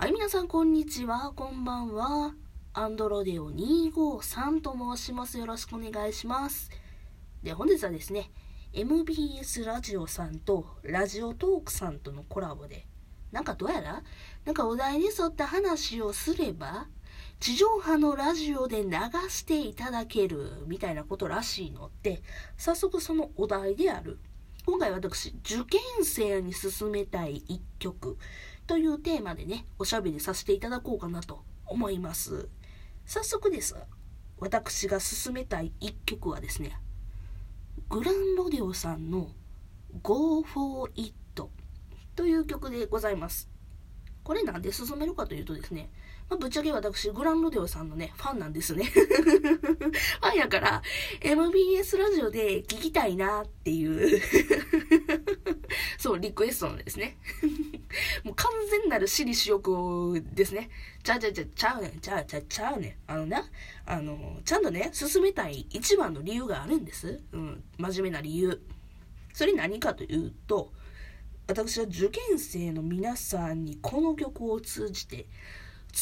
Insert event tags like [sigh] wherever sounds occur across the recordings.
はい、皆さん、こんにちは。こんばんは。アンドロデオ253と申します。よろしくお願いします。で、本日はですね、MBS ラジオさんとラジオトークさんとのコラボで、なんかどうやら、なんかお題に沿った話をすれば、地上波のラジオで流していただけるみたいなことらしいので、早速そのお題である。今回私、受験生に勧めたい一曲というテーマでね、おしゃべりさせていただこうかなと思います。早速です。私が勧めたい一曲はですね、グランロデオさんの Go for It という曲でございます。これなんで進めるかというとですね、まあ、ぶっちゃけ私、グランロデオさんのね、ファンなんですね。[laughs] ファンやから、MBS ラジオで聞きたいなっていうそう、リクエストなんですね。[laughs] もう完全なる私利私欲ですね。ちゃうちゃうちゃう、ちゃうねん、ちゃうちゃうちゃうねん。あのな、あの、ちゃんとね、進めたい一番の理由があるんです。うん、真面目な理由。それ何かというと、私は受験生の皆さんにこの曲を通じて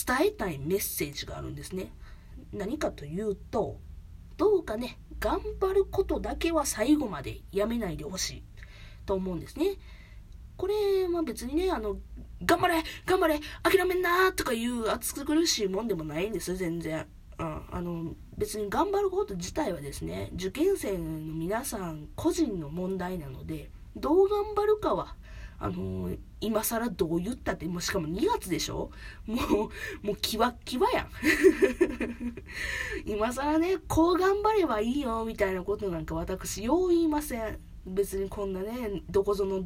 伝えたいメッセージがあるんですね。何かというと、どうかね、頑張ることだけは最後までやめないでほしいと思うんですね。これは別にね、あの、頑張れ頑張れ諦めんなとかいう熱苦しいもんでもないんです、全然。うん、あの別に頑張ること自体はですね受験生の皆さん個人の問題なのでどう頑張るかはあのー、今更どう言ったって、もうしかも2月でしょ？もう、もうキワッキワやん。[laughs] 今更ね、こう頑張ればいいよ、みたいなことなんか私、よう言いません。別にこんなね、どこぞの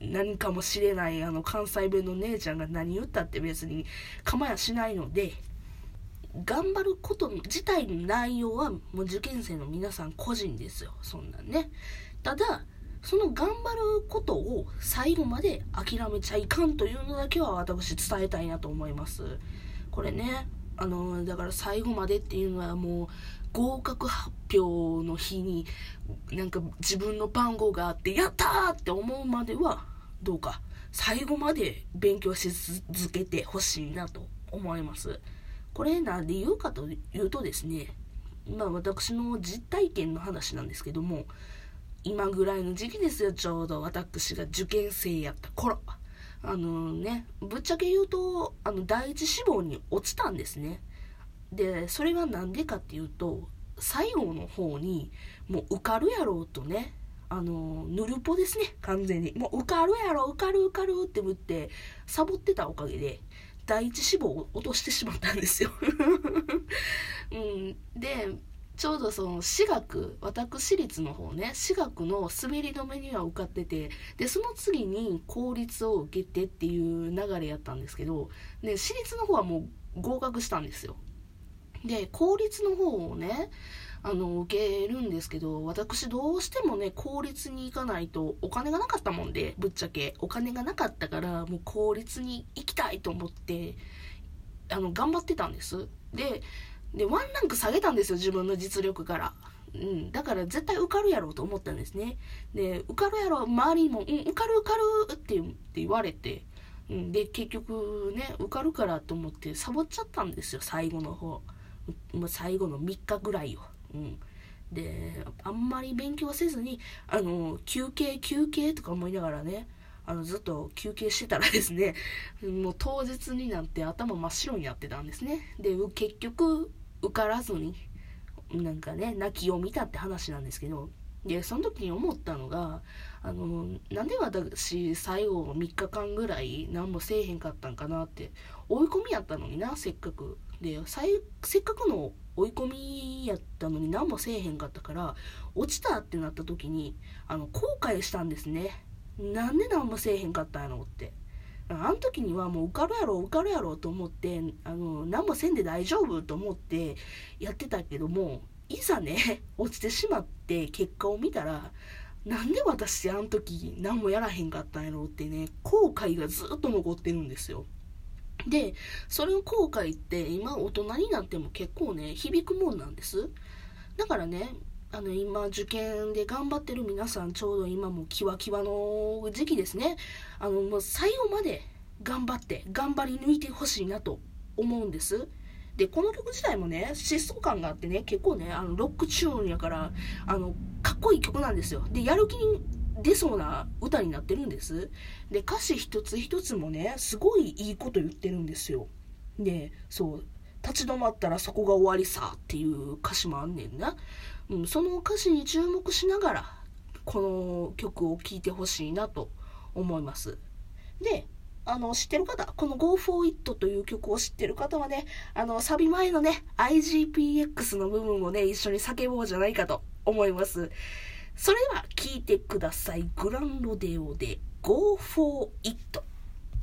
何かもしれないあの関西弁の姉ちゃんが何言ったって別に構やしないので、頑張ること自体の内容はもう受験生の皆さん個人ですよ。そんなんね。ただ、その頑張ることを最後まで諦めちゃいかんというのだけは私伝えたいなと思います。これね、あの、だから最後までっていうのはもう合格発表の日になんか自分の番号があってやったーって思うまではどうか最後まで勉強し続けてほしいなと思います。これなんで言うかというとですね、まあ私の実体験の話なんですけども、今ぐらいの時期ですよ、ちょうど私が受験生やった頃。あのね、ぶっちゃけ言うと、あの、第一志望に落ちたんですね。で、それはなんでかっていうと、最後の方に、もう受かるやろうとね、あの、ぬるぽですね、完全に。もう受かるやろ、受かる受かるって言って、サボってたおかげで、第一志望を落としてしまったんですよ。[laughs] うん、で、ちょうどその私学私立の方ね私学の滑り止めには受かっててでその次に公立を受けてっていう流れやったんですけどで私立の方はもう合格したんですよ。で公立の方をねあの受けるんですけど私どうしてもね公立に行かないとお金がなかったもんでぶっちゃけ。お金がなかったからもう公立に行きたいと思ってあの頑張ってたんです。でで、ワンランク下げたんですよ、自分の実力から。うん、だから絶対受かるやろうと思ったんですね。で、受かるやろ、周りも、うん、受かる受かるって言われて、うん、で、結局ね、受かるからと思ってサボっちゃったんですよ、最後の方。もう最後の3日ぐらいを。うん。で、あんまり勉強せずに、あの、休憩、休憩とか思いながらね、あの、ずっと休憩してたらですね、もう当日になって頭真っ白になってたんですね。で、結局、受からずになんかね泣きを見たって話なんですけどでその時に思ったのがあのなんで私最後3日間ぐらい何もせえへんかったんかなって追い込みやったのになせっかく。でせっかくの追い込みやったのに何もせえへんかったから落ちたってなった時にあの後悔したんですね。なんで何もせえへんかったんやろって。あの時にはもう受かるやろ受かるやろと思ってあの何もせんで大丈夫と思ってやってたけどもいざね [laughs] 落ちてしまって結果を見たらなんで私あの時何もやらへんかったんやろうってね後悔がずっと残ってるんですよ。でそれの後悔って今大人になっても結構ね響くもんなんです。だからねあの今受験で頑張ってる皆さんちょうど今もキワキワの時期ですね。あのもう最後まで頑張って頑張り抜いてほしいなと思うんです。でこの曲自体もね疾走感があってね結構ねあのロックチューンやからあのかっこいい曲なんですよ。でやる気に出そうな歌になってるんです。で歌詞一つ一つもねすごいいいこと言ってるんですよ。でそう立ち止まったらそこが終わりさっていう歌詞もあんねんな、うん、その歌詞に注目しながらこの曲を聴いてほしいなと思いますであの、知ってる方、この Go For It という曲を知ってる方はね、あの、サビ前のね、IGPX の部分をね、一緒に叫ぼうじゃないかと思います。それでは聴いてください。グランロデオで Go For It。